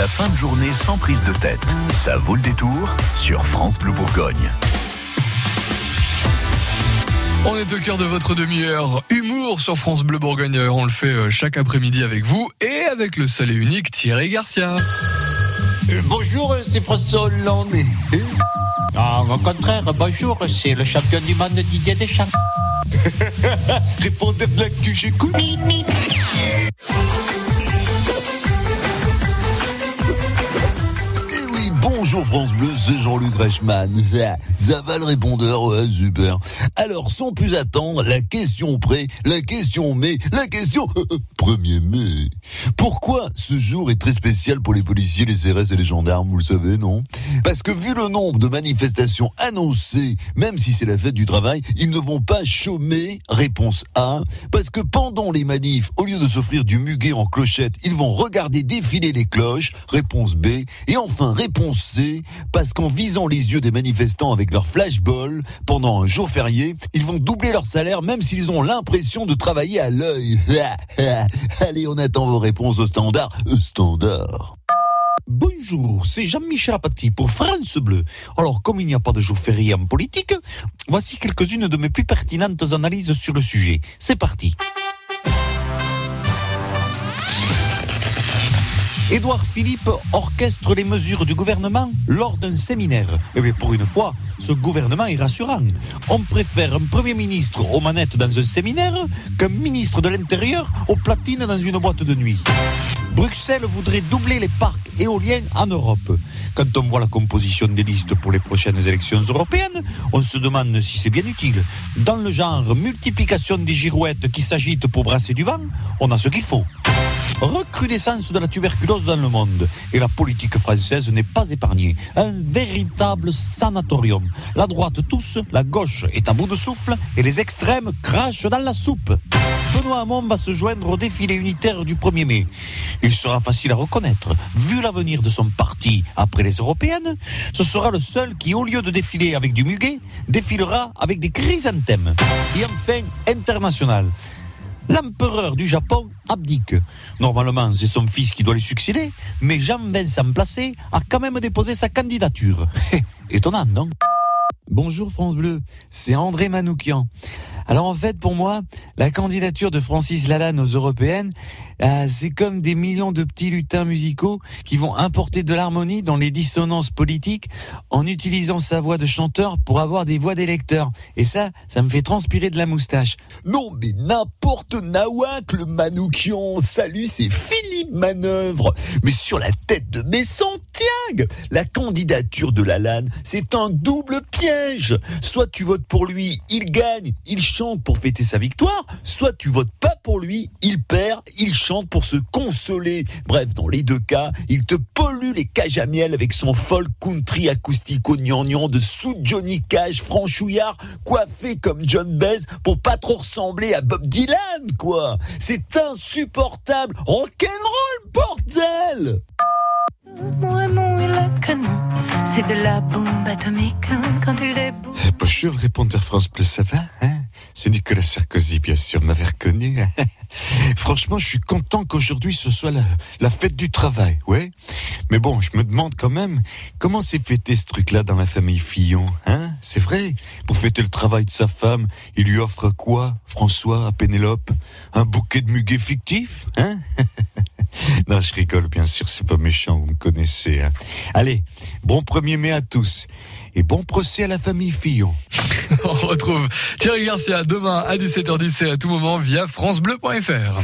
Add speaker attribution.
Speaker 1: La fin de journée sans prise de tête. Ça vaut le détour sur France Bleu Bourgogne.
Speaker 2: On est au cœur de votre demi-heure humour sur France Bleu Bourgogne. On le fait euh, chaque après-midi avec vous et avec le seul et unique Thierry Garcia.
Speaker 3: Euh, bonjour, c'est François Hollande. Ah, au contraire, bonjour, c'est le champion du monde Didier Deschamps.
Speaker 4: Répondez de l'actu, j'écoute. Bonjour France Bleu, c'est Jean-Luc Reichmann. Ça va le répondeur, ouais, super. Alors, sans plus attendre, la question près, la question mais, la question 1er mai. Pourquoi ce jour est très spécial pour les policiers, les CRS et les gendarmes, vous le savez, non? Parce que vu le nombre de manifestations annoncées, même si c'est la fête du travail, ils ne vont pas chômer, réponse A. Parce que pendant les manifs, au lieu de s'offrir du muguet en clochette, ils vont regarder défiler les cloches, réponse B. Et enfin, réponse Parce qu'en visant les yeux des manifestants avec leur flashball, pendant un jour férié, ils vont doubler leur salaire même s'ils ont l'impression de travailler à l'œil. Allez, on attend vos réponses au standard. Standard. Bonjour, c'est Jean-Michel Apathy pour France Bleu. Alors, comme il n'y a pas de jour férié en politique, voici quelques-unes de mes plus pertinentes analyses sur le sujet. C'est parti. Édouard Philippe orchestre les mesures du gouvernement lors d'un séminaire. Eh bien, pour une fois, ce gouvernement est rassurant. On préfère un Premier ministre aux manettes dans un séminaire qu'un ministre de l'Intérieur aux platines dans une boîte de nuit. Bruxelles voudrait doubler les parcs éoliens en Europe. Quand on voit la composition des listes pour les prochaines élections européennes, on se demande si c'est bien utile. Dans le genre multiplication des girouettes qui s'agitent pour brasser du vent, on a ce qu'il faut. Recrudescence de la tuberculose dans le monde. Et la politique française n'est pas épargnée. Un véritable sanatorium. La droite tousse, la gauche est à bout de souffle et les extrêmes crachent dans la soupe. Benoît Hamon va se joindre au défilé unitaire du 1er mai. Il sera facile à reconnaître. Vu l'avenir de son parti après les européennes, ce sera le seul qui, au lieu de défiler avec du muguet, défilera avec des chrysanthèmes. Et enfin, international. L'empereur du Japon abdique. Normalement, c'est son fils qui doit lui succéder, mais Jean-Vincent Placé a quand même déposé sa candidature. Étonnant, non? Bonjour France Bleu, c'est André Manoukian. Alors en fait, pour moi, la candidature de Francis Lalanne aux européennes, euh, c'est comme des millions de petits lutins musicaux qui vont importer de l'harmonie dans les dissonances politiques en utilisant sa voix de chanteur pour avoir des voix d'électeurs. Et ça, ça me fait transpirer de la moustache. Non mais n'importe nawak le Manoukian. Salut, c'est Philippe Manœuvre. Mais sur la tête de mes La candidature de Lalanne, c'est un double piège. Soit tu votes pour lui, il gagne, il chante pour fêter sa victoire, soit tu votes pas pour lui, il perd, il chante pour se consoler. Bref, dans les deux cas, il te pollue les cages à miel avec son folk country acoustico gnangnan de sous Johnny Cash franchouillard coiffé comme John Baez pour pas trop ressembler à Bob Dylan, quoi. C'est insupportable. Rock'n'roll, bordel!
Speaker 5: C'est de la bombe hein,
Speaker 4: répondeur France Bleu, ça va hein? C'est Nicolas Sarkozy, bien sûr, m'avait reconnu. Franchement, je suis content qu'aujourd'hui ce soit la, la fête du travail, ouais. Mais bon, je me demande quand même, comment s'est fêté ce truc-là dans la famille Fillon, hein? C'est vrai? Pour fêter le travail de sa femme, il lui offre quoi, François, à Pénélope? Un bouquet de muguet fictif, hein? Non, je rigole, bien sûr, c'est pas méchant, vous me connaissez. Hein. Allez, bon 1er mai à tous. Et bon procès à la famille Fillon.
Speaker 2: On retrouve Thierry Garcia demain à 17h10 et à tout moment via francebleu.fr.